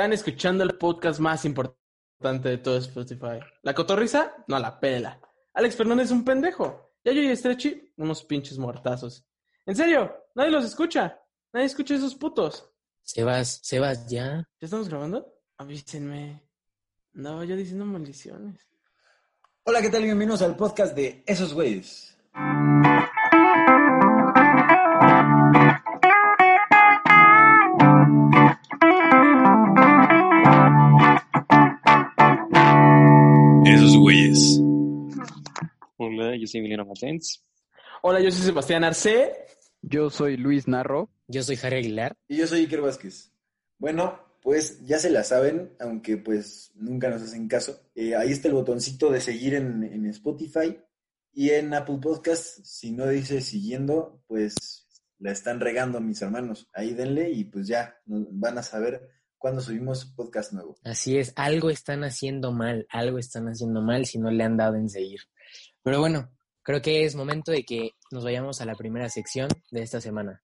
Están escuchando el podcast más importante de todo Spotify. ¿La cotorriza? No la pela. Alex Fernández es un pendejo. Yayo y Stretchy, unos pinches muertazos. En serio, nadie los escucha. Nadie escucha a esos putos. Sebas, Sebas, ya. ¿Ya estamos grabando? Avísenme. No, yo diciendo maldiciones. Hola, ¿qué tal? Bienvenidos al podcast de Esos Güeyes. Hola, yo soy Emiliano Matens. Hola, yo soy Sebastián Arce. Yo soy Luis Narro. Yo soy Harry Aguilar. Y yo soy Iker Vázquez. Bueno, pues ya se la saben, aunque pues nunca nos hacen caso. Eh, ahí está el botoncito de seguir en, en Spotify y en Apple Podcasts. Si no dice siguiendo, pues la están regando mis hermanos. Ahí denle y pues ya nos van a saber cuando subimos podcast nuevo. Así es, algo están haciendo mal, algo están haciendo mal si no le han dado en seguir. Pero bueno, creo que es momento de que nos vayamos a la primera sección de esta semana.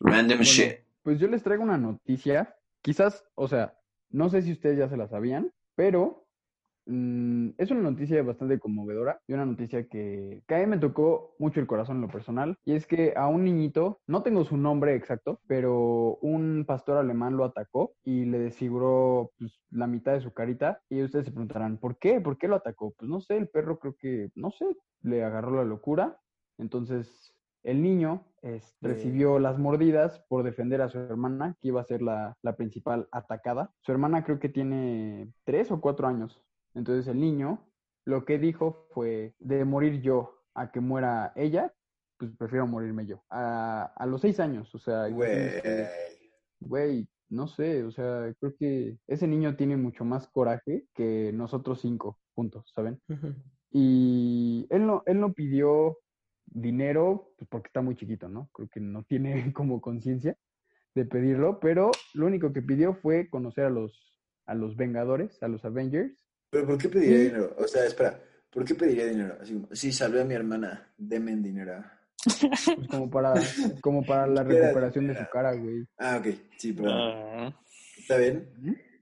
Random Bueno, shit. Pues yo les traigo una noticia. Quizás, o sea, no sé si ustedes ya se la sabían, pero mm, es una noticia bastante conmovedora y una noticia que, que a mí me tocó mucho el corazón en lo personal. Y es que a un niñito, no tengo su nombre exacto, pero un pastor alemán lo atacó y le desfiguró pues, la mitad de su carita. Y ustedes se preguntarán, ¿por qué? ¿Por qué lo atacó? Pues no sé, el perro creo que, no sé, le agarró la locura. Entonces, el niño es- recibió las mordidas por defender a su hermana, que iba a ser la, la principal atacada. Su hermana creo que tiene tres o cuatro años. Entonces el niño lo que dijo fue, de morir yo a que muera ella, pues prefiero morirme yo. A, a los seis años, o sea, Güey. güey, no sé, o sea, creo que ese niño tiene mucho más coraje que nosotros cinco juntos, ¿saben? Y él no, él no pidió dinero, pues porque está muy chiquito, ¿no? Creo que no tiene como conciencia de pedirlo, pero lo único que pidió fue conocer a los, a los Vengadores, a los Avengers. ¿Pero por qué pediría Sí. dinero? O sea, espera, ¿por qué pediría dinero? Así como, sí, salvé a mi hermana, denme dinero. pues, como para, como para la recuperación de su cara, güey. Ah, ok, sí, pero Ah, está bien.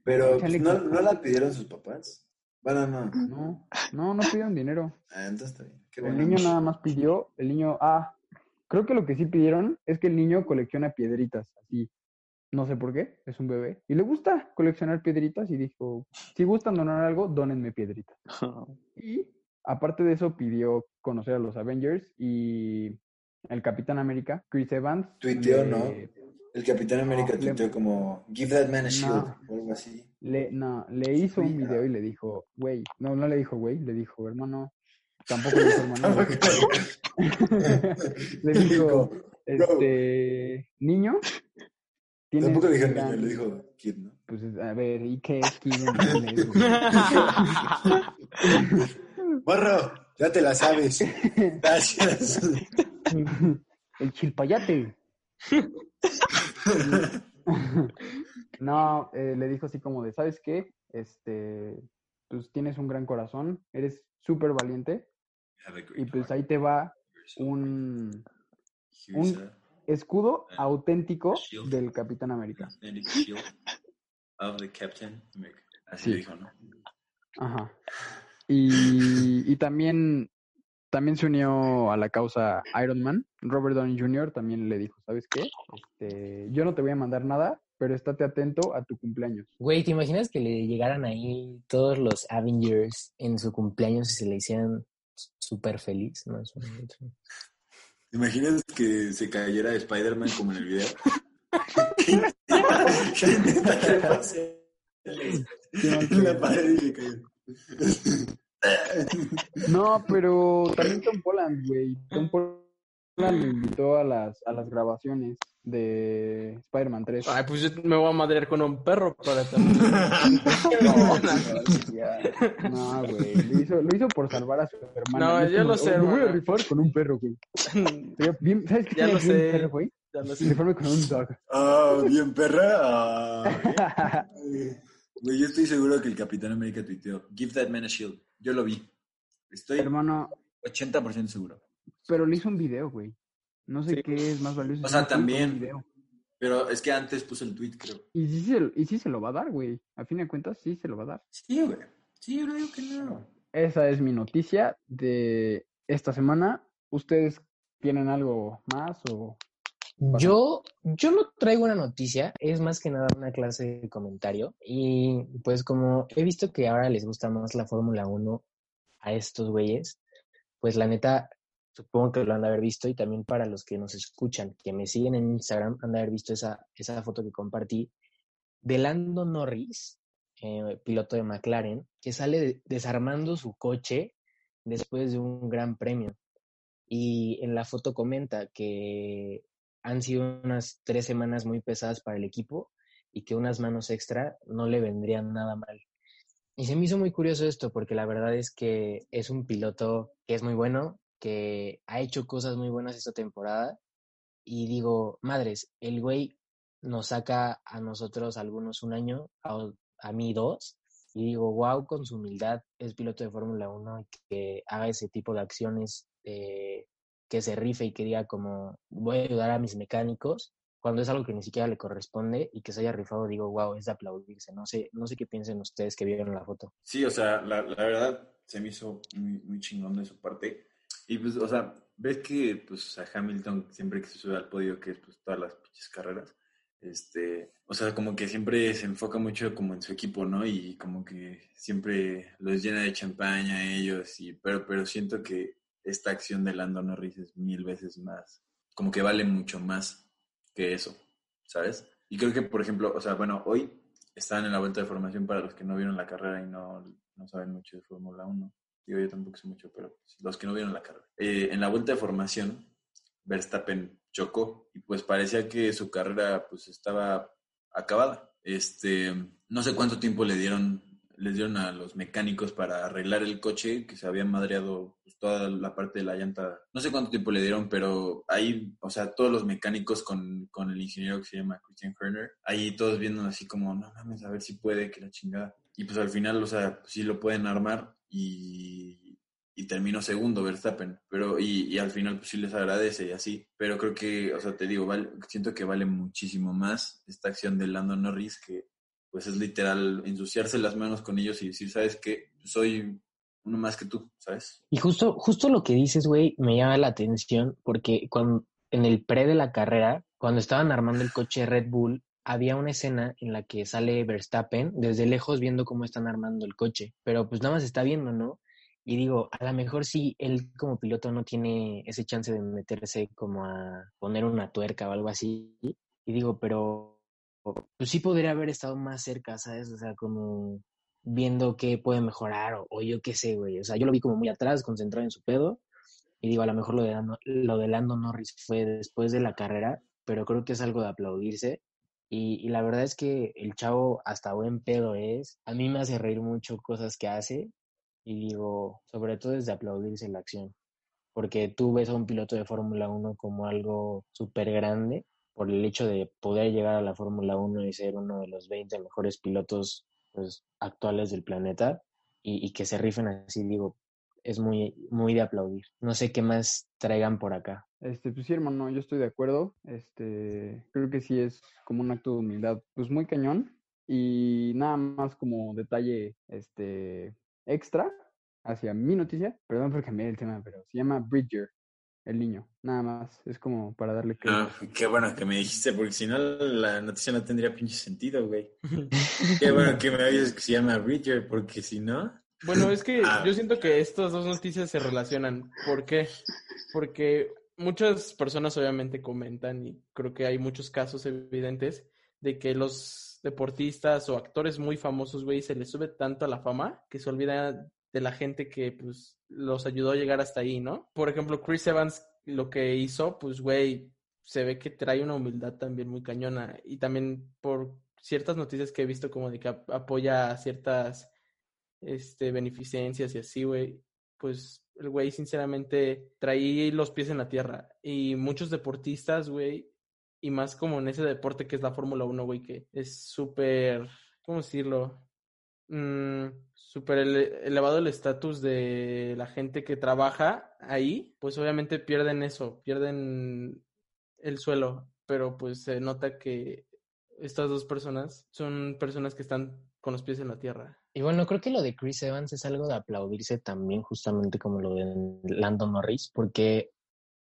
Pero pues, Échale ¿no. ¿no la pidieron sus papás? Bueno, no. No, no, no pidieron dinero. Ah, entonces está bien. Qué El bueno. niño nada más pidió, el niño, ah, creo que lo que sí pidieron es que el niño colecciona piedritas, así. No sé por qué, es un bebé. Y le gusta coleccionar piedritas y dijo, si gustan donar algo, dónenme piedritas. Y aparte de eso pidió conocer a los Avengers y el Capitán América, Chris Evans. Tuiteó, le- ¿no? El Capitán América No, le- tuiteó como, give that man a shield, No. o algo así. Le, no, le hizo un Sí, video ah. y le dijo, güey, no, no le dijo güey, le dijo, hermano, tampoco le dijo hermano. le dijo, este, niño, Tampoco le dijo niño, le dijo kid, ¿no? Pues, a ver, ¿y qué es Kid en inglés? Morro, ya te la sabes. Gracias. El chilpayate. No, eh, le dijo así como de, ¿sabes qué? Este, pues tienes un gran corazón, eres súper valiente y pues ahí te va un un escudo auténtico del Capitán América. Of the Captain America. Así Sí. dijo, ¿no? Ajá. Y, y también, también se unió a la causa Iron Man. Robert Downey Jr. también le dijo, ¿sabes qué? Este, yo no te voy a mandar nada, pero estate atento a tu cumpleaños. Güey, ¿te imaginas que le llegaran ahí todos los Avengers en su cumpleaños y se le hicieran súper feliz? No, ¿Te imaginas que se cayera Spider-Man como en el video? En la pared y cayó. No, pero también Tom Holland, güey. Tom Holland me invitó a las, a las grabaciones de Spider-Man 3. Ay, pues yo me voy a madrear con un perro para. No, güey. Lo hizo, lo hizo por salvar a su hermana. No, yo lo sé, "Oh, Me voy a hermano". rifar con un perro, güey. Sería bien- ¿Sabes qué Ya lo sé. güey? Ya lo sé. Rifarme con un dog. Ah, bien perra. Ah. Güey, yo estoy seguro que el Capitán América tuiteó, give that man a shield. Yo lo vi. Estoy Hermano, 80% seguro. pero le hizo un video, güey. No sé Sí. qué es más valioso. O sea, también. video. Pero es que antes puso el tweet, creo. Y sí, se, y sí se lo va a dar, güey. A fin de cuentas, sí se lo va a dar. Sí, güey. Sí, yo no digo que no. Esa es mi noticia de esta semana. ¿Ustedes tienen algo más o...? Yo, yo no traigo una noticia, es más que nada una clase de comentario. Y pues como he visto que ahora les gusta más la Fórmula 1 a estos güeyes, pues la neta, supongo que lo han de haber visto y también para los que nos escuchan, que me siguen en Instagram, han de haber visto esa, esa foto que compartí de Lando Norris, eh, piloto de McLaren, que sale de- desarmando su coche después de un gran premio. Y en la foto comenta que han sido unas tres semanas muy pesadas para el equipo y que unas manos extra no le vendrían nada mal. Y se me hizo muy curioso esto porque la verdad es que es un piloto que es muy bueno, que ha hecho cosas muy buenas esta temporada y digo, madres, el güey nos saca a nosotros algunos un año, a, a mí dos, y digo, wow, con su humildad es piloto de Fórmula 1 y que haga ese tipo de acciones, eh, que se rife y que diga como, voy a ayudar a mis mecánicos, cuando es algo que ni siquiera le corresponde y que se haya rifado, digo, wow, es de aplaudirse. No sé, no sé qué piensen ustedes que vieron la foto. Sí, o sea, la, la verdad se me hizo muy, muy chingón de su parte. Y pues, o sea, ves que pues a Hamilton siempre que se sube al podio, que es pues todas las pinches carreras, este, o sea, como que siempre se enfoca mucho como en su equipo, ¿no? Y como que siempre los llena de champaña a ellos, y, pero, pero siento que esta acción de Lando Norris es mil veces más, como que vale mucho más que eso, ¿sabes? Y creo que, por ejemplo, o sea, bueno, hoy estaban en la vuelta de formación para los que no vieron la carrera y no, no saben mucho de Fórmula 1. Yo tampoco sé mucho, pero los que no vieron la carrera. Eh, en la vuelta de formación, Verstappen chocó y pues parecía que su carrera pues estaba acabada. Este, no sé cuánto tiempo le dieron, les dieron a los mecánicos para arreglar el coche, que se había madreado pues, toda la parte de la llanta. No sé cuánto tiempo le dieron, pero ahí, o sea, todos los mecánicos con, con el ingeniero que se llama Christian Horner, ahí todos viendo así como, no mames, a ver si puede, que la chingada. Y pues al final, o sea, sí lo pueden armar y, y terminó segundo Verstappen, pero y, y al final pues sí les agradece y así, pero creo que, o sea, te digo, siento que vale muchísimo más esta acción de Lando Norris que pues es literal ensuciarse las manos con ellos y decir, ¿sabes qué? Soy uno más que tú, ¿sabes? Y justo, justo lo que dices, güey, me llama la atención porque cuando en el pre de la carrera, cuando estaban armando el coche Red Bull, había una escena en la que sale Verstappen desde lejos viendo cómo están armando el coche, pero pues nada más está viendo, ¿no? Y digo, a lo mejor sí, él como piloto no tiene ese chance de meterse como a poner una tuerca o algo así. Y digo, pero pues sí podría haber estado más cerca, ¿sabes? O sea, como viendo qué puede mejorar o, o yo qué sé, güey. O sea, yo lo vi como muy atrás, concentrado en su pedo. Y digo, a lo mejor lo de, Lando, lo de Lando Norris fue después de la carrera, pero creo que es algo de aplaudirse. Y, la verdad es que el chavo hasta buen pedo es. A mí me hace reír mucho cosas que hace. Y digo, sobre todo es de aplaudirse la acción. Porque tú ves a un piloto de Fórmula 1 como algo súper grande por el hecho de poder llegar a la Fórmula 1 y ser uno de los 20 mejores pilotos pues, actuales del planeta y, y que se rifen así, digo, es muy, muy de aplaudir. No sé qué más traigan por acá. Este, pues sí, hermano, yo estoy de acuerdo. Este, creo que sí es como un acto de humildad, pues muy cañón. Y nada más como detalle, este, extra hacia mi noticia. Perdón por cambiar el tema, pero se llama Bridger, el niño. Nada más, es como para darle que. No, qué bueno que me dijiste, porque si no la noticia no tendría pinche sentido, güey. qué bueno que me dices que se llama Bridger, porque si no... Bueno, es que Ah. yo siento que estas dos noticias se relacionan. ¿Por qué? Porque muchas personas obviamente comentan y creo que hay muchos casos evidentes de que los deportistas o actores muy famosos, güey, se les sube tanto a la fama que se olvida de la gente que pues los ayudó a llegar hasta ahí, ¿no? Por ejemplo, Chris Evans lo que hizo, pues, güey, se ve que trae una humildad también muy cañona. Y también por ciertas noticias que he visto como de que ap- apoya ciertas este, beneficencias y así, güey. Pues el güey sinceramente trae los pies en la tierra. Y muchos deportistas, güey, y más como en ese deporte que es la Fórmula 1, güey, que es súper, ¿cómo decirlo? Mm, súper ele- elevado el estatus de la gente que trabaja ahí, pues obviamente pierden eso, pierden el suelo, pero pues se nota que estas dos personas son personas que están con los pies en la tierra. Y bueno, creo que lo de Chris Evans es algo de aplaudirse también, justamente como lo de Lando Norris, porque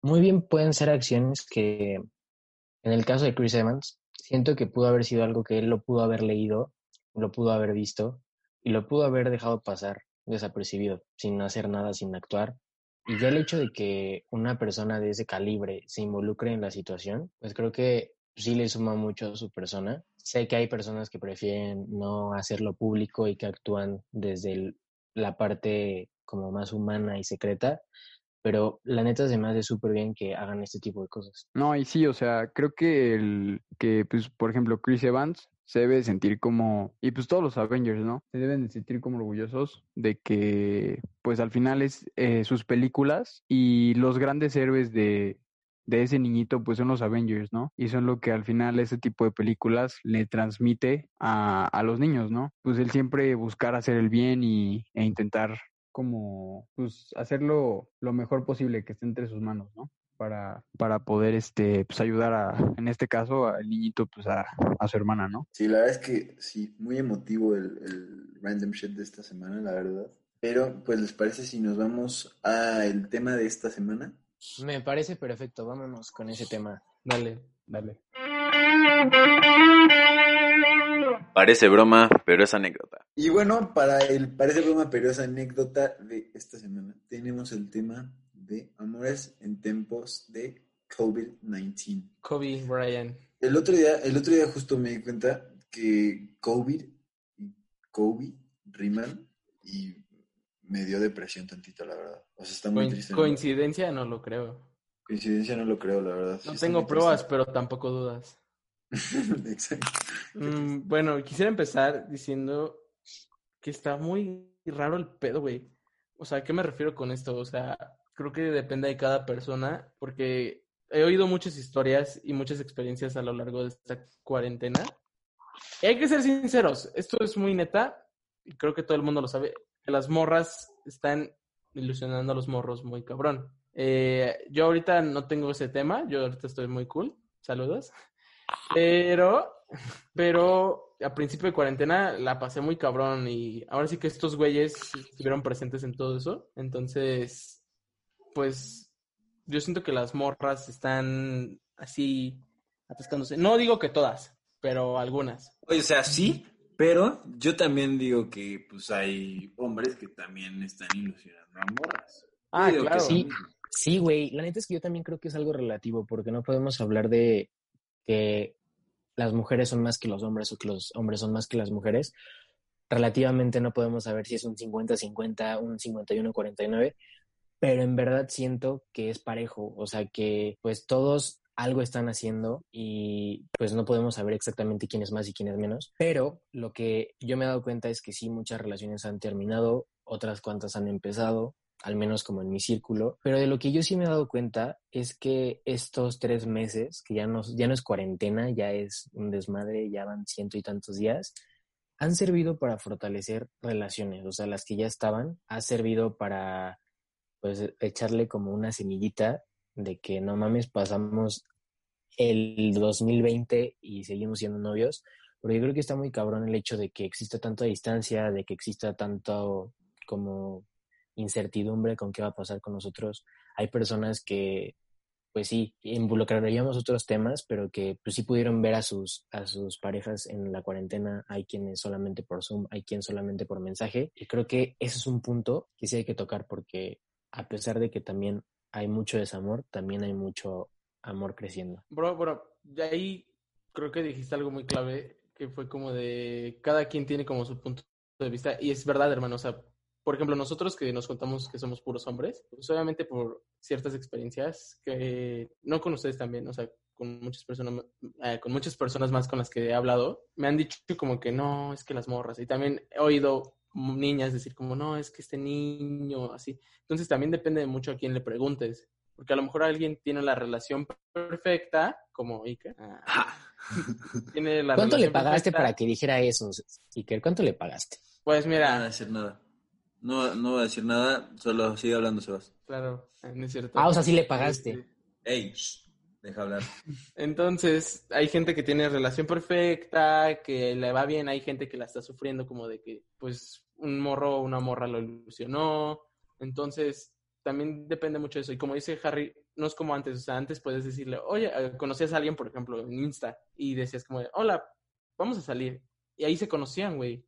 muy bien pueden ser acciones que, en el caso de Chris Evans, siento que pudo haber sido algo que él lo pudo haber leído, lo pudo haber visto y lo pudo haber dejado pasar desapercibido, sin hacer nada, sin actuar. Y ya el hecho de que una persona de ese calibre se involucre en la situación, pues creo que sí le suma mucho a su persona. Sé que hay personas que prefieren no hacerlo público y que actúan desde el- la parte como más humana y secreta, pero la neta se me hace súper bien que hagan este tipo de cosas. No, y sí, o sea, creo que el que, pues, por ejemplo, Chris Evans se debe sentir como, y pues todos los Avengers, ¿no? Se deben de sentir como orgullosos de que, pues al final es eh, sus películas y los grandes héroes de, de ese niñito, pues son los Avengers, ¿no? Y son lo que al final ese tipo de películas le transmite a, a los niños, ¿no? Pues el siempre buscar hacer el bien y, e intentar como, pues, hacerlo lo mejor posible que esté entre sus manos, ¿no? para, para poder este pues ayudar a, en este caso, al niñito, pues a, a su hermana, ¿no? Sí, la verdad es que sí, muy emotivo el, el random shit de esta semana, la verdad. Pero, pues, ¿les parece si nos vamos al tema de esta semana? Me parece perfecto, vámonos con ese tema. Dale. Dale. Parece broma, pero es anécdota. Y bueno, para el parece broma, pero es anécdota de esta semana, tenemos el tema de amores en tiempos de COVID-19. Kobe Bryant. El otro día, el otro día justo me di cuenta que COVID y Kobe riman y me dio depresión tantito, la verdad. O sea, está muy Coin- triste. coincidencia no lo creo. Coincidencia no lo creo, la verdad. No tengo pruebas, pero tampoco dudas. Exacto. Mm, bueno, quisiera empezar diciendo que está muy raro el pedo, güey. O sea, ¿a qué me refiero con esto? O sea, creo que depende de cada persona, porque he oído muchas historias y muchas experiencias a lo largo de esta cuarentena. Y hay que ser sinceros, esto es muy neta, y creo que todo el mundo lo sabe, las morras están ilusionando a los morros muy cabrón. Eh, yo ahorita no tengo ese tema, yo ahorita estoy muy cool, saludos. Pero, pero a principio de cuarentena la pasé muy cabrón y ahora sí que estos güeyes estuvieron presentes en todo eso. Entonces, pues yo siento que las morras están así atascándose. No digo que todas, pero algunas. Oye, o sea, sí, pero yo también digo que pues hay hombres que también están ilusionando a morras. Ah, digo claro. Sí. Sí, güey, la neta es que yo también creo que es algo relativo, porque no podemos hablar de que las mujeres son más que los hombres o que los hombres son más que las mujeres. Relativamente no podemos saber si es un 50-50, un 51-49, pero en verdad siento que es parejo, o sea que pues todos algo están haciendo y pues no podemos saber exactamente quién es más y quién es menos, pero lo que yo me he dado cuenta es que sí, muchas relaciones han terminado, otras cuantas han empezado, al menos como en mi círculo, pero de lo que yo sí me he dado cuenta es que estos tres meses, que ya no, ya no es cuarentena, ya es un desmadre, ya van ciento y tantos días, han servido para fortalecer relaciones, o sea, las que ya estaban, ha servido para pues echarle como una semillita de que no mames, pasamos el 2020 y seguimos siendo novios, pero yo creo que está muy cabrón el hecho de que exista tanta distancia, de que exista tanto como incertidumbre con qué va a pasar con nosotros. Hay personas que, pues sí, involucraríamos otros temas, pero que pues sí pudieron ver a sus, a sus parejas en la cuarentena. Hay quienes solamente por Zoom, hay quien solamente por mensaje. Y creo que ese es un punto que sí hay que tocar porque a pesar de que también hay mucho desamor, también hay mucho amor creciendo. Bro, bro, de ahí creo que dijiste algo muy clave, que fue como de cada quien tiene como su punto de vista, y es verdad, hermano, o sea, por ejemplo, nosotros que nos contamos que somos puros hombres, pues obviamente por ciertas experiencias que, no con ustedes también, o sea, con muchas personas, eh, con muchas personas más con las que he hablado, me han dicho como que no, es que las morras. Y también he oído niñas decir como, no, es que este niño, así. Entonces también depende de mucho a quién le preguntes. Porque a lo mejor alguien tiene la relación perfecta, como Iker. Ah, tiene la ¿Cuánto le pagaste para que dijera eso, Iker? ¿Cuánto le pagaste? Pues mira. No voy a decir nada. No, no voy a decir nada, solo sigue hablando Sebas. Claro, no es cierto. Ah, o sea, sí le pagaste. Ey, deja hablar. Entonces, hay gente que tiene relación perfecta, que le va bien, hay gente que la está sufriendo como de que, pues, un morro o una morra lo ilusionó. Entonces, también depende mucho de eso. Y como dice Harry, no es como antes. O sea, antes puedes decirle, oye, eh, conocías a alguien, por ejemplo, en Insta, y decías como, hola, vamos a salir. Y ahí se conocían, güey.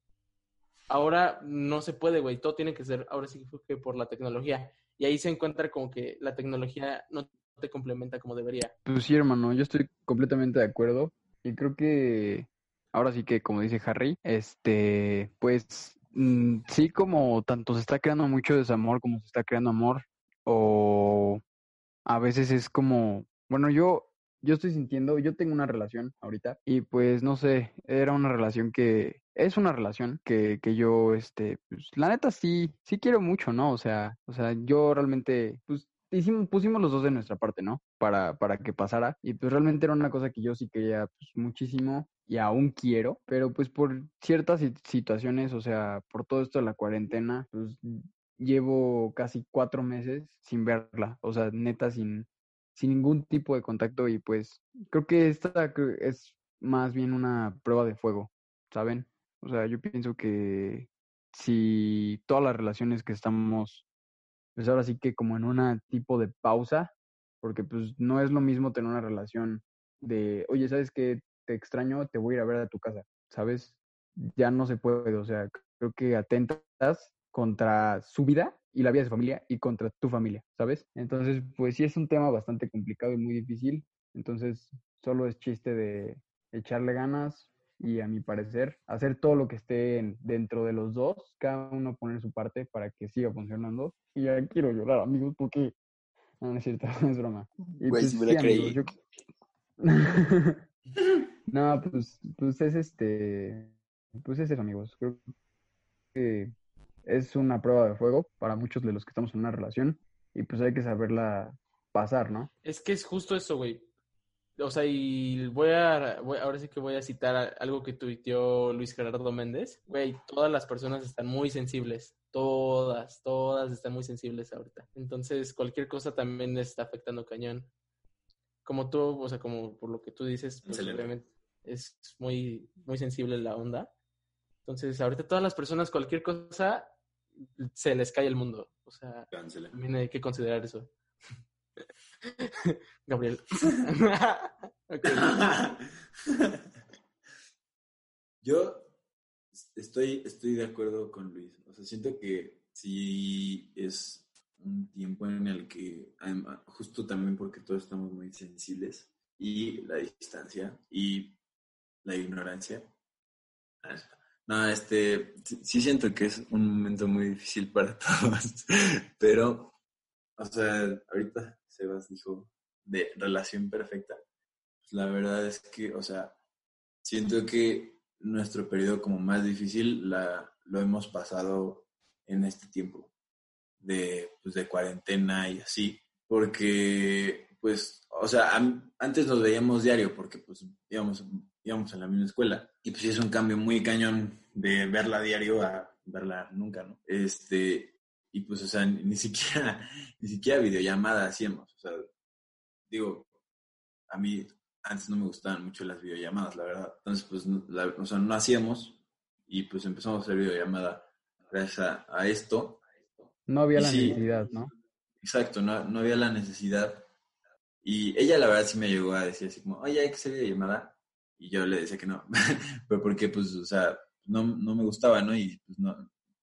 Ahora no se puede, güey. Todo tiene que ser, ahora sí que por la tecnología. Y ahí se encuentra como que la tecnología no te complementa como debería. Pues sí, hermano, yo estoy completamente de acuerdo. Y creo que ahora sí que, como dice Harry, este, pues Mm, sí, como tanto se está creando mucho desamor como se está creando amor, o a veces es como, bueno, yo, yo estoy sintiendo, yo tengo una relación ahorita y pues no sé, era una relación que, es una relación que, que yo, este, pues la neta sí, sí quiero mucho, ¿no? O sea, o sea, yo realmente, pues hicimos, pusimos los dos de nuestra parte, ¿no? Para, para que pasara. Y pues realmente era una cosa que yo sí quería pues, muchísimo y aún quiero, pero pues por ciertas situaciones, o sea, por todo esto de la cuarentena, pues llevo casi cuatro meses sin verla, o sea, neta sin, sin ningún tipo de contacto y pues creo que esta es más bien una prueba de fuego, ¿saben? O sea, yo pienso que si todas las relaciones que estamos pues ahora sí que como en una tipo de pausa, porque pues no es lo mismo tener una relación de, oye, ¿sabes qué? Te extraño, te voy a ir a ver a tu casa, ¿sabes? Ya no se puede, o sea, creo que atentas contra su vida y la vida de su familia y contra tu familia, ¿sabes? Entonces, pues sí es un tema bastante complicado y muy difícil, entonces solo es chiste de echarle ganas, y a mi parecer hacer todo lo que esté dentro de los dos, cada uno poner su parte para que siga funcionando. Y ya quiero llorar, amigos, porque no, es cierto, es broma. pues, me la creí. no, pues, pues es este, pues es eso, amigos. Creo que es una prueba de fuego para muchos de los que estamos en una relación y pues hay que saberla pasar, ¿no? Es que es justo eso, güey o sea, y voy a, ahora sí que voy a citar algo que tuiteó Luis Gerardo Méndez. Güey, todas las personas están muy sensibles. Todas, todas están muy sensibles ahorita. Entonces, cualquier cosa también está afectando cañón. Como tú, o sea, como por lo que tú dices, pues, obviamente es muy, muy sensible la onda. Entonces, ahorita todas las personas, cualquier cosa, se les cae el mundo. O sea, también hay que considerar eso. Gabriel. Yo estoy, estoy de acuerdo con Luis. O sea, siento que sí es un tiempo en el que, justo también porque todos estamos muy sensibles, y la distancia y la ignorancia. No, este, sí siento que es un momento muy difícil para todos, pero, o sea, ahorita Sebas dijo de relación perfecta, pues la verdad es que, o sea, siento que nuestro periodo como más difícil la, lo hemos pasado en este tiempo de, pues, de cuarentena y así, porque, pues, o sea, antes nos veíamos diario porque, pues, íbamos, íbamos a la misma escuela y pues es un cambio muy cañón de verla diario a verla nunca, ¿no? Este, y pues, o sea, ni siquiera, ni siquiera videollamada hacíamos. O sea, digo, a mí antes no me gustaban mucho las videollamadas, la verdad. Entonces, pues, o sea, no hacíamos y pues empezamos a hacer videollamada gracias a, esto. No había la necesidad, ¿no? Exacto, no, no había la necesidad. Y ella la verdad sí me llegó a decir así como, oye, hay que hacer videollamada. Y yo le decía que no, pero porque pues, o sea, no, no me gustaba, ¿no? Y pues no,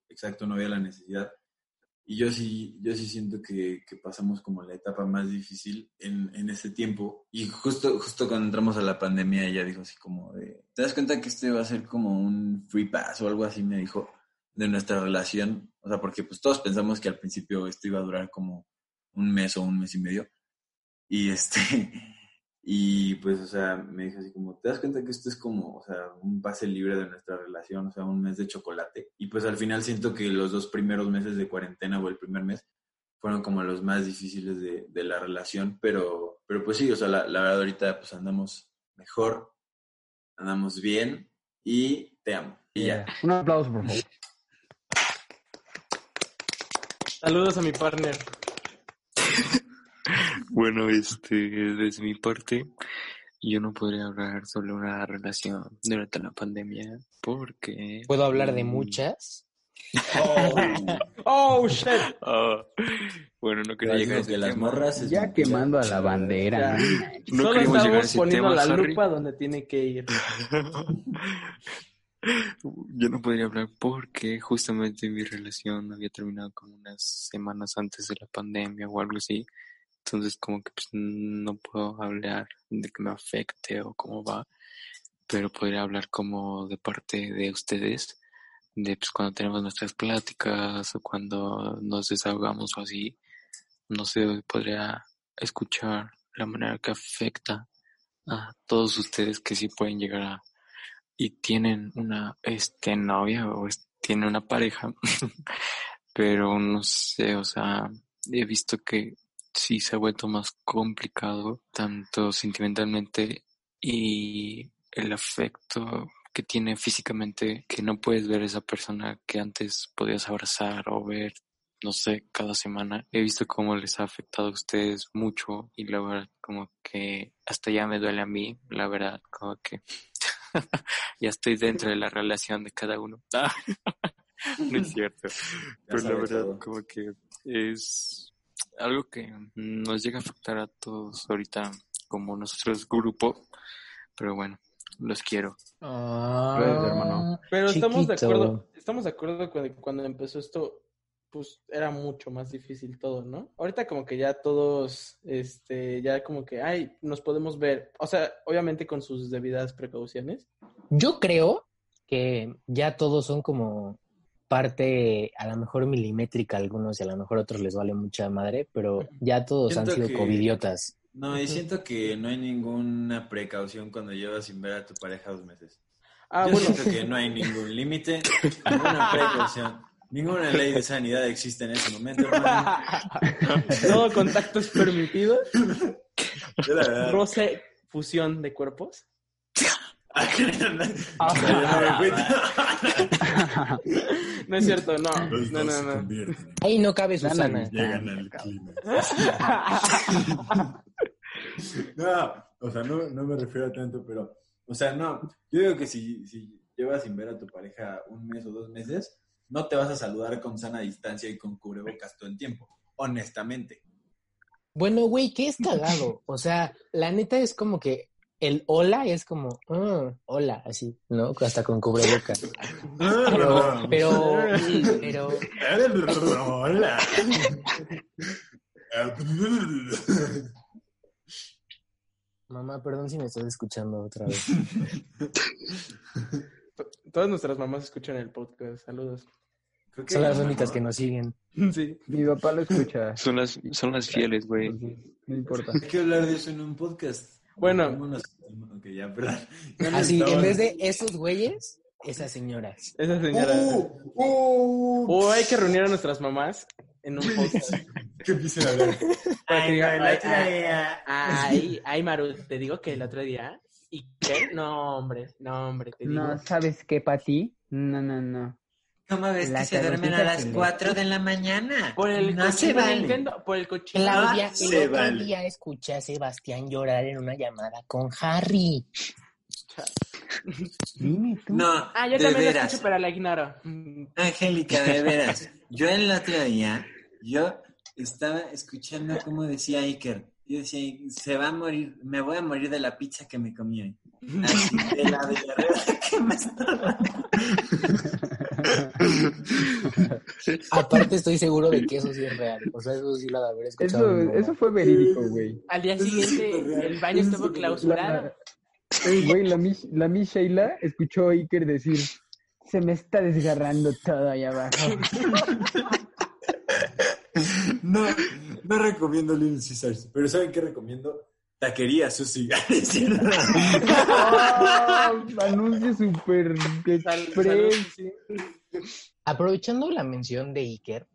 exacto, no había la necesidad. Y yo sí, yo sí siento que, que pasamos como la etapa más difícil en, en ese tiempo. Y justo, justo cuando entramos a la pandemia, ella dijo así como de, ¿te das cuenta que este va a ser como un free pass o algo así? Me dijo, de nuestra relación. O sea, porque pues todos pensamos que al principio esto iba a durar como un mes o un mes y medio. Y este, Y pues, o sea, me dijo así como, ¿te das cuenta que esto es como, o sea, un pase libre de nuestra relación, o sea, un mes de chocolate? Y pues al final siento que los dos primeros meses de cuarentena o el primer mes fueron como los más difíciles de, de la relación, pero, pero pues sí, o sea, la, la verdad ahorita pues andamos mejor, andamos bien y te amo. Y ya. Un aplauso, por favor. Saludos a mi partner. Bueno, este, desde mi parte, yo no podría hablar sobre una relación durante la pandemia porque... ¿Puedo hablar de mm, muchas? Oh, shit. ah, bueno, no quería llegar a ese que las morras Ya quemando a la bandera. ¿no? Solo queríamos llegar a ese poniendo tema, la Harry. lupa donde tiene que ir. Yo no podría hablar porque justamente mi relación había terminado como unas semanas antes de la pandemia o algo así. Entonces como que pues, no puedo hablar de que me afecte o cómo va, pero podría hablar como de parte de ustedes, de pues cuando tenemos nuestras pláticas o cuando nos desahogamos o así. No sé, podría escuchar la manera que afecta a todos ustedes que sí pueden llegar a y tienen una este novia o tienen una pareja, pero no sé, o sea, he visto que sí se ha vuelto más complicado, tanto sentimentalmente y el afecto que tiene físicamente, que no puedes ver esa persona que antes podías abrazar o ver, no sé, cada semana. He visto cómo les ha afectado a ustedes mucho y la verdad como que hasta ya me duele a mí, la verdad, como que ya estoy dentro de la relación de cada uno. no es cierto. Pero la verdad, todo. como que es algo que nos llega a afectar a todos ahorita como nosotros grupo. Pero bueno, los quiero. Gracias, hermano. Pero estamos de acuerdo, estamos de acuerdo con que cuando empezó esto, pues era mucho más difícil todo, ¿no? Ahorita como que ya todos, este, ya como que, ay, nos podemos ver, o sea, obviamente con sus debidas precauciones. Yo creo que ya todos son como parte, a lo mejor milimétrica algunos y a lo mejor a otros les vale mucha madre, pero ya todos han sido que- covidiotas. No, y siento que no hay ninguna precaución cuando llevas sin ver a tu pareja dos meses. Ah, Yo bueno, siento que no hay ningún límite, ninguna precaución, ninguna ley de sanidad existe en ese momento, todo contacto es permitido. Roce fusión de cuerpos. No es cierto, no, no, no, no. Ahí no cabe Susana. Llegan al clima. No, o sea, no, no me refiero a tanto, pero, o sea, no, yo digo que si, si llevas sin ver a tu pareja un mes o dos meses, no te vas a saludar con sana distancia y con cubrebocas todo el tiempo, honestamente. Bueno, güey, ¿qué es cagado? O sea, la neta es como que el hola es como, "Ah, hola, así, ¿no? Hasta con cubrebocas. Pero, pero, pero, Hola. mamá, perdón si me estás escuchando otra vez. Todas nuestras mamás escuchan el podcast. Saludos. Creo que Son las únicas que nos siguen. Sí. Mi papá lo escucha. Son las, son las fieles, güey. No importa. Hay que hablar de eso en un podcast. Bueno. Vámonos. Ok, ya, perdón. Ya nos Así, en estamos- vez de esos güeyes, esas señoras. Esa señora. ¡Uh! ¡Uh! O hay que reunir a nuestras mamás en un podcast. Que empiecen a hablar. El ay, otro ay, día. ay, ay, Maru, te digo que el otro día. ¿Y qué? No, hombre, no, hombre, te digo. No, ¿sabes qué, Pati? No, no, no. ¿Cómo ves La que se duermen a las se le- 4 de la mañana? Por el no se vale. Nintendo, por el cochino. Claudia, el se otro vale. día escuché a Sebastián llorar en una llamada con Harry. Dime tú. No, Ah, yo de también lo veras. escucho, pero la ignoro. Mm, Angélica, de veras. Yo el otro día, yo estaba escuchando cómo decía Iker. Yo decía, se va a morir, me voy a morir de la pizza que me comí hoy. Así, de la diarrea que me estaba. Aparte estoy seguro de que eso sí es real. O sea, eso sí lo de haber escuchado. mi Eso, fue verídico, güey. Al día siguiente, el baño estuvo clausurado. La- Ey, güey, la Miss, la Miss Sheila escuchó a Iker decir, se me está desgarrando todo ahí abajo. No, no recomiendo Little Caesars, pero ¿saben qué recomiendo? Taquería, Susi. ¡Ah! Anuncio súper. Aprovechando la mención de Iker,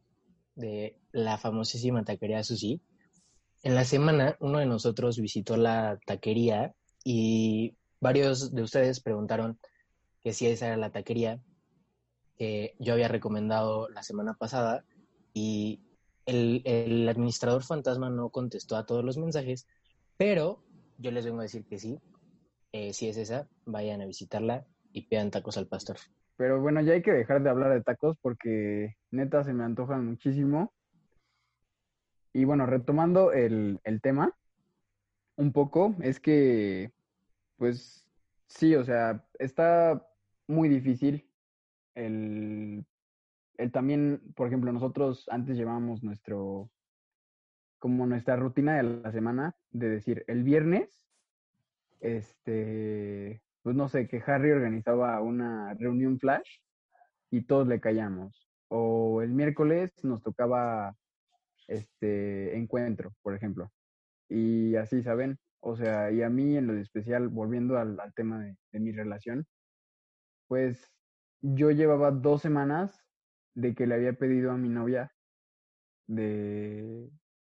de la famosísima taquería Susi, en la semana uno de nosotros visitó la taquería y varios de ustedes preguntaron que si esa era la taquería que yo había recomendado la semana pasada y el, el administrador fantasma no contestó a todos los mensajes, pero yo les vengo a decir que sí, eh, si es esa, vayan a visitarla y pidan tacos al pastor. Pero bueno, ya hay que dejar de hablar de tacos porque neta se me antojan muchísimo. Y bueno, retomando el, el tema un poco, es que, pues sí, o sea, está muy difícil el, el también, por ejemplo, nosotros antes llevábamos nuestro, como nuestra rutina de la semana, de decir, el viernes, este, pues no sé, que Harry organizaba una reunión flash y todos le callamos. O el miércoles nos tocaba este encuentro, por ejemplo. Y así, ¿saben? O sea, y a mí en lo especial, volviendo al, tema de mi relación, pues yo llevaba dos semanas de que le había pedido a mi novia de,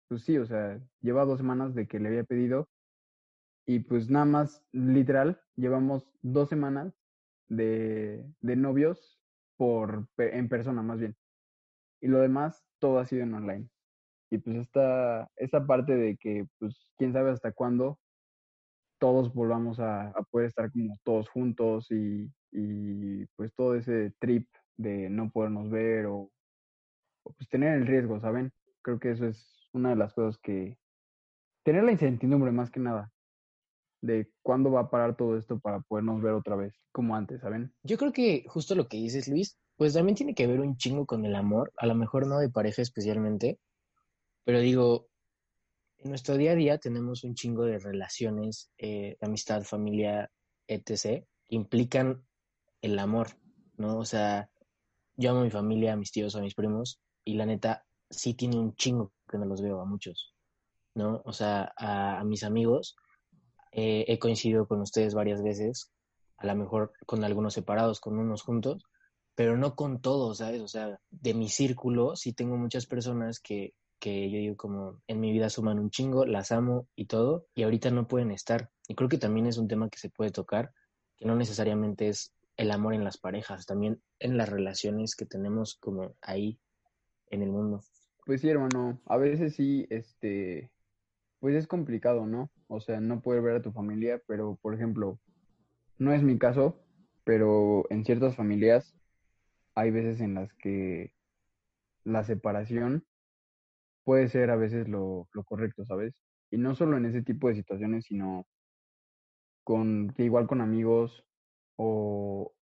pues sí, o sea, lleva dos semanas de que le había pedido y pues nada más, literal, llevamos dos semanas de, de novios por, en persona más bien. Y lo demás, todo ha sido en online. Y pues esta, esta parte de que, pues, quién sabe hasta cuándo todos volvamos a, a poder estar como todos juntos y, y pues todo ese trip de no podernos ver o, o, pues tener el riesgo, ¿saben? Creo que eso es una de las cosas que... Tener la incertidumbre más que nada de cuándo va a parar todo esto para podernos ver otra vez, como antes, ¿saben? Yo creo que justo lo que dices, Luis, pues también tiene que ver un chingo con el amor, a lo mejor no de pareja especialmente, pero digo, en nuestro día a día tenemos un chingo de relaciones, eh, amistad, familia, etc., que implican el amor, ¿no? O sea, yo amo a mi familia, a mis tíos, a mis primos, y la neta, sí tiene un chingo que no los veo a muchos, ¿no? O sea, a, mis amigos, eh, he coincidido con ustedes varias veces, a lo mejor con algunos separados, con unos juntos, pero no con todos, ¿sabes? O sea, de mi círculo sí tengo muchas personas que, que yo digo como en mi vida suman un chingo, las amo y todo, y ahorita no pueden estar. Y creo que también es un tema que se puede tocar, que no necesariamente es el amor en las parejas, también en las relaciones que tenemos como ahí en el mundo. Pues sí, hermano, a veces sí, este, pues es complicado, ¿no? O sea, no poder ver a tu familia, pero por ejemplo, no es mi caso, pero en ciertas familias hay veces en las que la separación puede ser a veces lo, lo correcto, ¿sabes? Y no solo en ese tipo de situaciones, sino con, que igual con amigos o,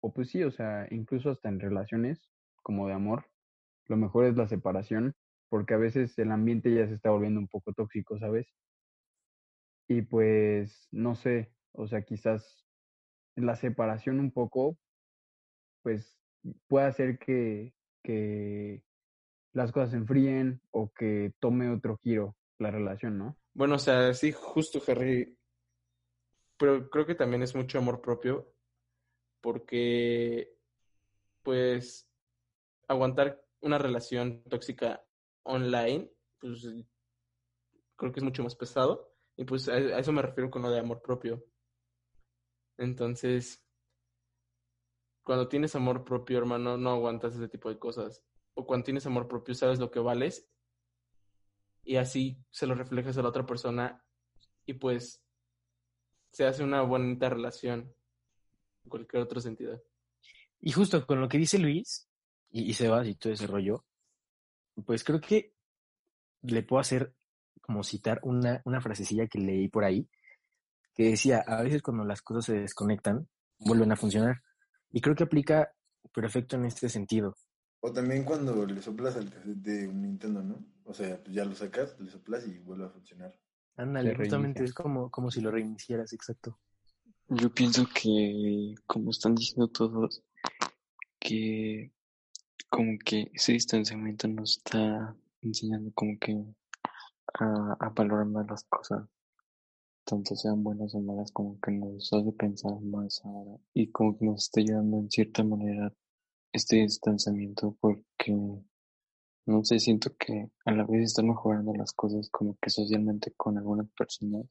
o pues sí, o sea, incluso hasta en relaciones como de amor, lo mejor es la separación, porque a veces el ambiente ya se está volviendo un poco tóxico, ¿sabes? Y pues, no sé, o sea, quizás la separación un poco, pues puede hacer que, que las cosas se enfríen o que tome otro giro la relación, ¿no? Bueno, o sea, sí, justo, Harry. Pero creo que también es mucho amor propio. Porque, pues, aguantar una relación tóxica online, pues creo que es mucho más pesado. Y pues a, a eso me refiero con lo de amor propio. Entonces, cuando tienes amor propio, hermano, no aguantas ese tipo de cosas. O cuando tienes amor propio, sabes lo que vales y así se lo reflejas a la otra persona y pues se hace una bonita relación en cualquier otro sentido. Y justo con lo que dice Luis y, y Sebas y todo ese rollo, pues creo que le puedo hacer como citar una, una frasecilla que leí por ahí que decía, a veces cuando las cosas se desconectan, vuelven a funcionar. Y creo que aplica perfecto en este sentido. O también cuando le soplas al cassette de un Nintendo, ¿no? O sea, pues ya lo sacas, le soplas y vuelve a funcionar. Ándale, justamente es como, como si lo reiniciaras, exacto. Yo pienso que, como están diciendo todos, que como que ese distanciamiento nos está enseñando como que a, a valorar más las cosas, tanto sean buenas o malas, como que nos hace pensar más ahora y como que nos está ayudando en cierta manera este distanciamiento porque no sé, siento que a la vez están mejorando las cosas como que socialmente con algunas personas,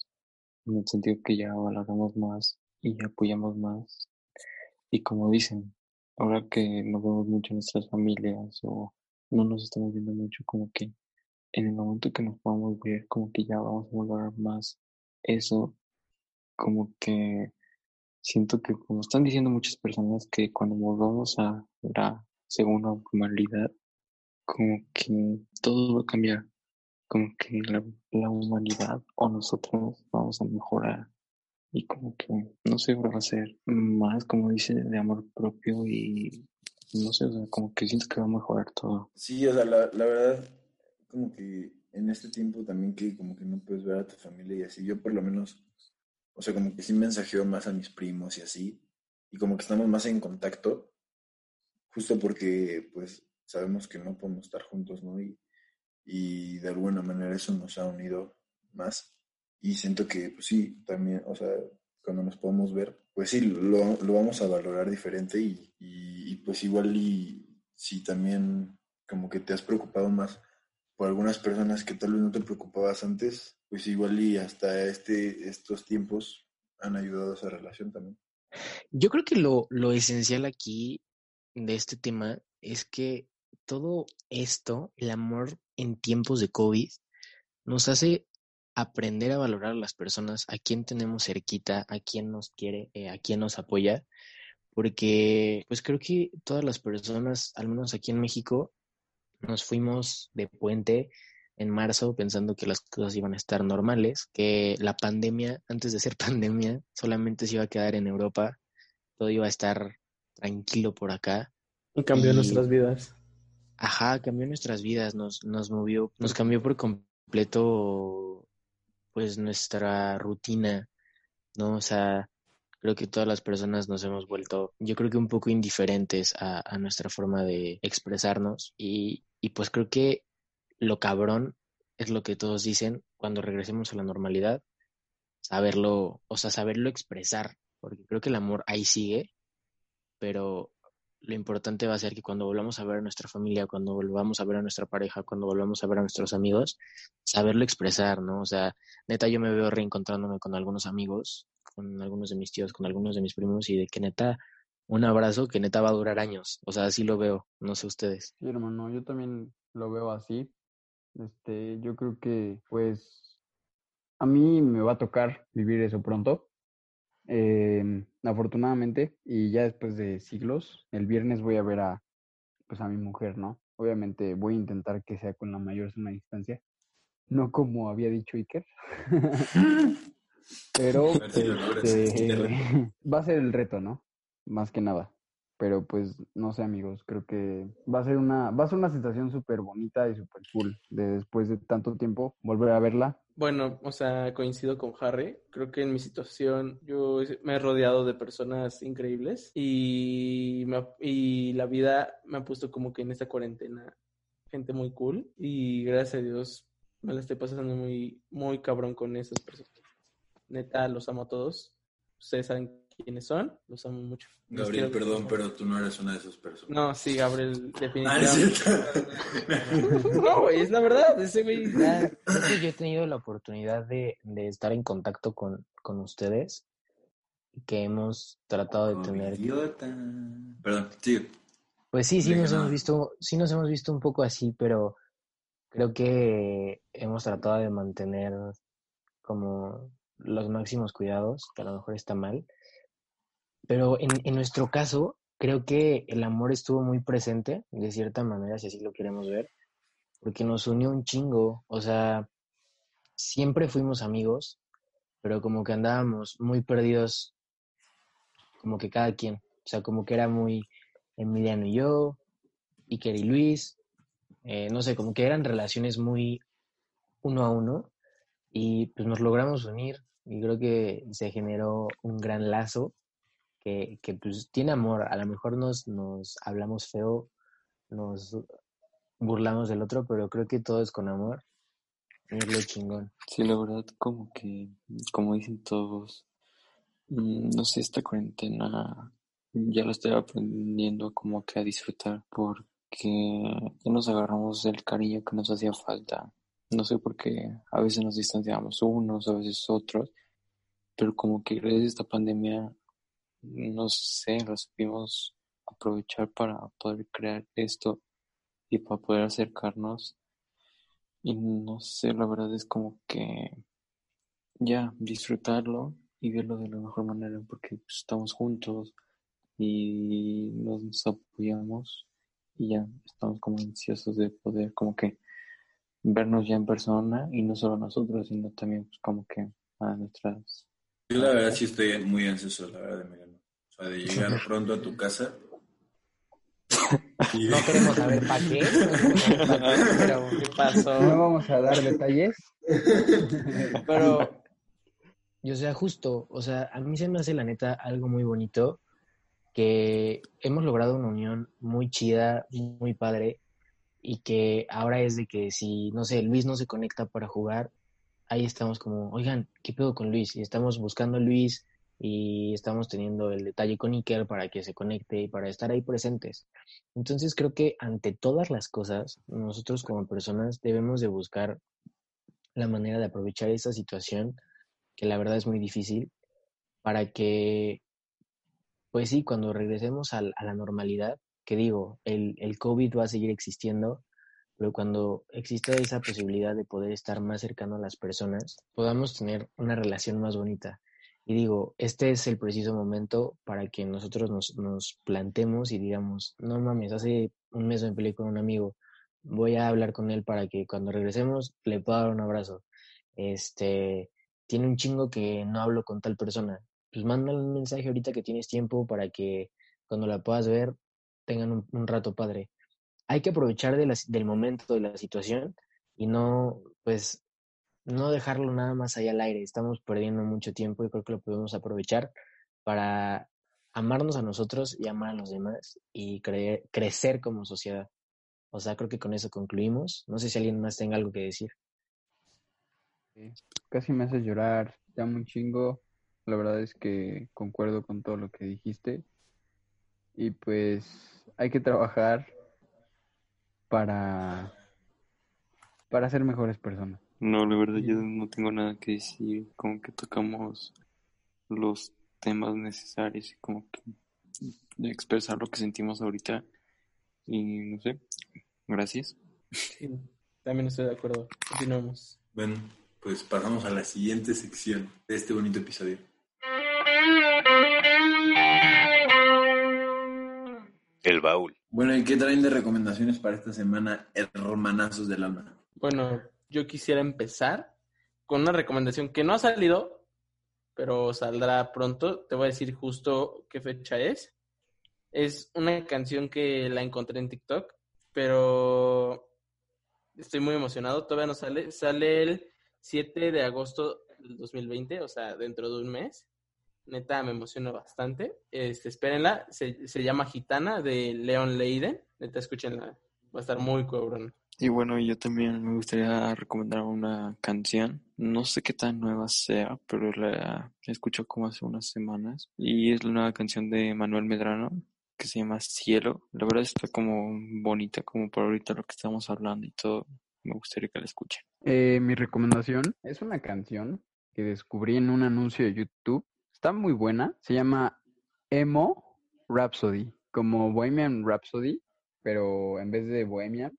en el sentido que ya valoramos más y apoyamos más. Y como dicen, ahora que no vemos mucho nuestras familias o no nos estamos viendo mucho, como que en el momento que nos podamos ver, como que ya vamos a valorar más eso, como que siento que como están diciendo muchas personas que cuando volvamos a la segunda normalidad, como que todo va a cambiar, como que la, la humanidad o nosotros vamos a mejorar y como que, no sé, va a ser más, como dice, de amor propio y no sé, o sea, como que siento que va a mejorar todo. Sí, o sea, la, la verdad, como que en este tiempo también que como que no puedes ver a tu familia y así, yo por lo menos, o sea, como que sí mensajeo más a mis primos y así, y como que estamos más en contacto, justo porque pues sabemos que no podemos estar juntos, ¿no? Y, y de alguna manera eso nos ha unido más. Y siento que, pues sí, también, o sea, cuando nos podemos ver, pues sí, lo, lo vamos a valorar diferente y, y, pues igual y si también como que te has preocupado más por algunas personas que tal vez no te preocupabas antes, pues igual y hasta este, estos tiempos han ayudado a esa relación también. Yo creo que lo, lo esencial aquí de este tema es que todo esto, el amor en tiempos de COVID, nos hace aprender a valorar a las personas, a quién tenemos cerquita, a quién nos quiere, eh, a quién nos apoya, porque pues creo que todas las personas, al menos aquí en México, nos fuimos de puente en marzo pensando que las cosas iban a estar normales, que la pandemia, antes de ser pandemia, solamente se iba a quedar en Europa, todo iba a estar tranquilo por acá. Y cambió y, nuestras vidas. Ajá, cambió nuestras vidas, nos, nos movió, nos cambió por completo pues nuestra rutina, ¿no? O sea, creo que todas las personas nos hemos vuelto, yo creo que un poco indiferentes a, a nuestra forma de expresarnos y, y pues creo que lo cabrón es lo que todos dicen cuando regresemos a la normalidad, saberlo, o sea, saberlo expresar, porque creo que el amor ahí sigue, pero lo importante va a ser que cuando volvamos a ver a nuestra familia, cuando volvamos a ver a nuestra pareja, cuando volvamos a ver a nuestros amigos, saberlo expresar, ¿no? O sea, neta, yo me veo reencontrándome con algunos amigos, con algunos de mis tíos, con algunos de mis primos, y de que neta, un abrazo que neta va a durar años. O sea, así lo veo, no sé ustedes. Sí, hermano, yo también lo veo así. Este, yo creo que, pues, a mí me va a tocar vivir eso pronto. Eh, afortunadamente, y ya después de siglos, el viernes voy a ver a, pues, a mi mujer, ¿no? Obviamente voy a intentar que sea con la mayor de distancia, no como había dicho Iker, pero este, va a ser el reto, ¿no? Más que nada. Pero pues no sé amigos, creo que va a ser una, va a ser una sensación súper bonita y súper cool de después de tanto tiempo volver a verla bueno, o sea, coincido con Harry. Creo que en mi situación yo me he rodeado de personas increíbles y, me, y la vida me ha puesto como que en esta cuarentena gente muy cool y gracias a Dios me la estoy pasando muy, muy cabrón con esas personas. Neta, los amo a todos. Ustedes saben quiénes son, los amo mucho. Gabriel, perdón, pero tú no eres una de esas personas. No, sí, Gabriel, definitivamente. no, güey, es la verdad, ese güey. Ya, yo he tenido la oportunidad de, de estar en contacto con, con ustedes, que hemos tratado de Oh, tener. Idiota. Perdón, sigue. Pues sí, sí nos nada. hemos visto, sí nos hemos visto un poco así, pero creo que hemos tratado de mantener como los máximos cuidados, que a lo mejor está mal. Pero en, en nuestro caso, creo que el amor estuvo muy presente, de cierta manera, si así lo queremos ver, porque nos unió un chingo. O sea, siempre fuimos amigos, pero como que andábamos muy perdidos, como que cada quien. O sea, como que era muy Emiliano y yo, Iker y Luis, eh, no sé, como que eran relaciones muy uno a uno y pues nos logramos unir y creo que se generó un gran lazo que, que pues tiene amor, a lo mejor nos, nos hablamos feo, nos burlamos del otro, pero creo que todo es con amor Es lo chingón. Sí, la verdad, como que, como dicen todos, mm, no sé, esta cuarentena ya la estoy aprendiendo como que a disfrutar porque ya nos agarramos el cariño que nos hacía falta. No sé por qué a veces nos distanciamos unos, a veces otros, pero como que gracias a esta pandemia, no sé, lo supimos aprovechar para poder crear esto y para poder acercarnos. Y no sé, la verdad es como que ya disfrutarlo y verlo de la mejor manera porque pues, estamos juntos y nos apoyamos y ya estamos como ansiosos de poder como que vernos ya en persona y no solo nosotros, sino también pues, como que a nuestras... Yo la verdad sí estoy muy ansioso, la verdad, Emiliano. De llegar pronto a tu casa. y- No queremos saber para qué. Pero, ¿qué pasó? No vamos a dar detalles. Pero, Y o sea, justo, o sea, a mí se me hace la neta algo muy bonito que hemos logrado una unión muy chida, muy padre, y que ahora es de que si, no sé, Luis no se conecta para jugar, ahí estamos como, oigan, ¿qué pedo con Luis? Y estamos buscando a Luis y estamos teniendo el detalle con Iker para que se conecte y para estar ahí presentes. Entonces creo que ante todas las cosas, nosotros como personas debemos de buscar la manera de aprovechar esa situación, que la verdad es muy difícil, para que, pues sí, cuando regresemos al- a, la normalidad, que digo, el, el COVID va a seguir existiendo, pero cuando exista esa posibilidad de poder estar más cercano a las personas, podamos tener una relación más bonita. Y digo, este es el preciso momento para que nosotros nos, nos y digamos, no mames, hace un mes me peleé con un amigo, voy a hablar con él para que cuando regresemos le pueda dar un abrazo. Este, tiene un chingo que no hablo con tal persona. Pues mándale un mensaje ahorita que tienes tiempo para que cuando la puedas ver tengan un, un rato padre. Hay que aprovechar de del momento de la situación y no, pues, no dejarlo nada más allá al aire. Estamos perdiendo mucho tiempo y creo que lo podemos aprovechar para amarnos a nosotros y amar a los demás y cre- crecer como sociedad. O sea, creo que con eso concluimos. No sé si alguien más tenga algo que decir. Casi me haces llorar, ya un chingo. La verdad es que concuerdo con todo lo que dijiste. Y pues hay que trabajar para, para ser mejores personas. No, la verdad yo no tengo nada que decir, como que tocamos los temas necesarios y como que de expresar lo que sentimos ahorita y no sé, gracias. sí, también estoy de acuerdo. Continuamos. Bueno, pues pasamos a la siguiente sección de este bonito episodio. El baúl. Bueno, ¿y qué traen de recomendaciones para esta semana, hermanazos del alma? Bueno, yo quisiera empezar con una recomendación que no ha salido, pero saldrá pronto. Te voy a decir justo qué fecha es. Es una canción que la encontré en TikTok, pero estoy muy emocionado. Todavía no sale. Sale el 7 de agosto del 2020, o sea, dentro de un mes. Neta, me emociona bastante. Este, espérenla. Se, se llama Gitana de Leon Leiden. Neta, escúchenla. Va a estar muy cabrón. Y bueno, yo también me gustaría recomendar una canción. No sé qué tan nueva sea, pero la escucho como hace unas semanas. Y es la nueva canción de Manuel Medrano, que se llama Cielo. La verdad está como bonita, como por ahorita lo que estamos hablando y todo. Me gustaría que la escuchen. Eh, mi recomendación es una canción que descubrí en un anuncio de YouTube. Está muy buena. Se llama Emo Rhapsody, como Bohemian Rhapsody, pero en vez de Bohemian,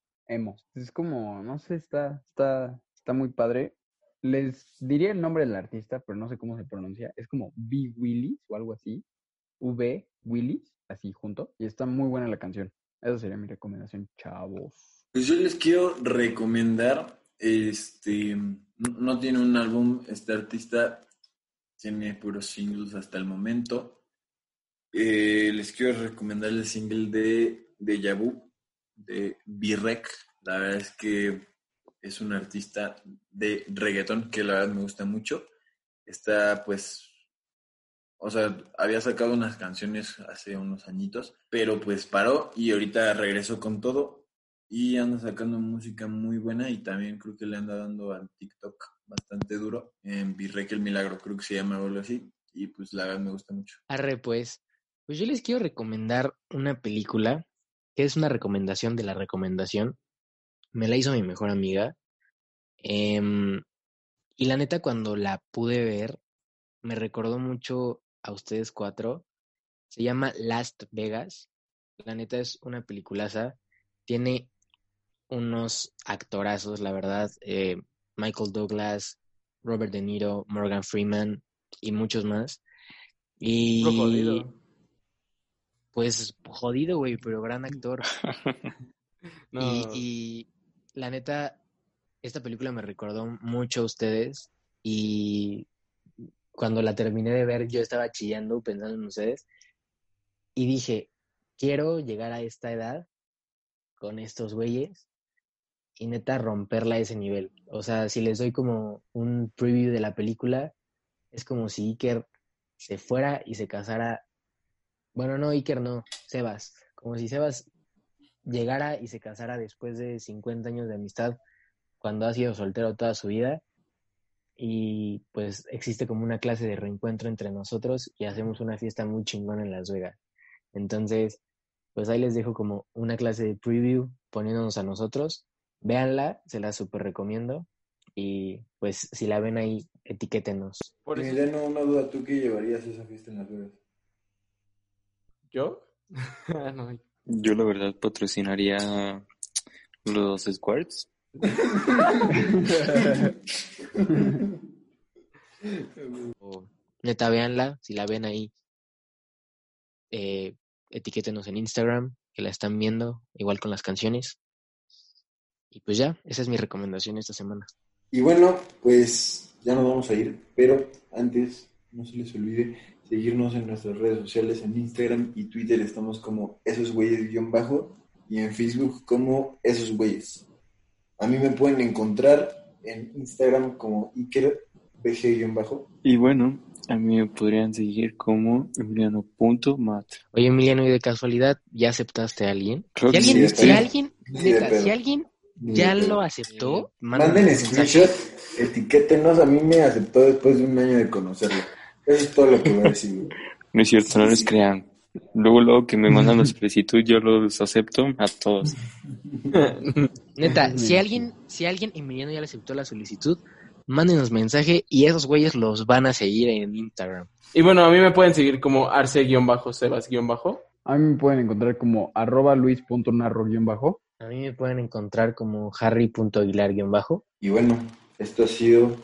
Es como, no sé, está, está, está muy padre. Les diría el nombre del artista, pero no sé cómo se pronuncia. Es como B. Willis o algo así. V. Willis, así junto. Y está muy buena la canción. Esa sería mi recomendación, chavos. Pues yo les quiero recomendar, este, no no tiene un álbum, este artista tiene puros singles hasta el momento. Eh, les quiero recomendar el single de Deja Vu, de B-Rec. La verdad es que es un artista de reggaetón que la verdad me gusta mucho. Está pues, o sea, había sacado unas canciones hace unos añitos, pero pues paró y ahorita regresó con todo. Y anda sacando música muy buena y también creo que le anda dando al TikTok bastante duro. En Virreque el Milagro, creo que se llama o algo así. Y pues la verdad me gusta mucho. Arre, pues. Pues yo les quiero recomendar una película que es una recomendación de la recomendación. Me la hizo mi mejor amiga. Em, y la neta, cuando la pude ver, me recordó mucho a ustedes cuatro. Se llama Last Vegas. La neta es una peliculaza. Tiene unos actorazos, la verdad. eh, Michael Douglas, Robert De Niro, Morgan Freeman y muchos más. Y Puro jodido. Pues jodido, güey, pero gran actor. No, Y, y la neta, esta película me recordó mucho a ustedes y cuando la terminé de ver yo estaba chillando pensando en ustedes y dije, quiero llegar a esta edad con estos güeyes y neta romperla a ese nivel. O sea, si les doy como un preview de la película, es como si Iker se fuera y se casara. Bueno, no, Iker no, Sebas. Como si Sebas llegara y se casara después de 50 años de amistad, cuando ha sido soltero toda su vida. Y pues existe como una clase de reencuentro entre nosotros y hacemos una fiesta muy chingona en Las Vegas. Entonces, pues ahí les dejo como una clase de preview poniéndonos a nosotros. Véanla, se la super recomiendo. Y pues si la ven ahí, etiquétenos. por eso- Emiliano, una duda, ¿tú qué llevarías a esa fiesta en Las Vegas? ¿Yo? No, Yo la verdad patrocinaría los Squads. O, neta, véanla, si la ven ahí, eh, etiquétenos en Instagram, que la están viendo, igual con las canciones. Y pues ya, esa es mi recomendación esta semana. Y bueno, pues ya nos vamos a ir, pero antes no se les olvide seguirnos en nuestras redes sociales, en Instagram y Twitter estamos como esos güeyes guion bajo y en Facebook como esos güeyes. A mí me pueden encontrar en Instagram como Iker BG guion bajo. Y bueno, a mí me podrían seguir como Emiliano.mat. Oye, Emiliano, y de casualidad, ¿ya aceptaste a alguien? Creo Si que sí, alguien, si alguien, neta, si alguien ya de pedo. lo aceptó, Manden screenshot, etiquétenos, a mí me aceptó después de un año de conocerlo. Eso es todo lo que voy a decir. No es cierto, no les crean. Luego, luego que me mandan la solicitud, yo los acepto a todos. Neta, si alguien, si alguien Emiliano ya le aceptó la solicitud, mándenos mensaje y esos güeyes los van a seguir en Instagram. Y bueno, a mí me pueden seguir como arce-sebas-bajo. A mí me pueden encontrar como arroba luis.narro-bajo. A mí me pueden encontrar como harry.aguilar-bajo. Y bueno, esto ha sido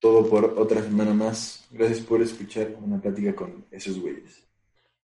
todo por otra semana más. Gracias por escuchar una plática con esos güeyes.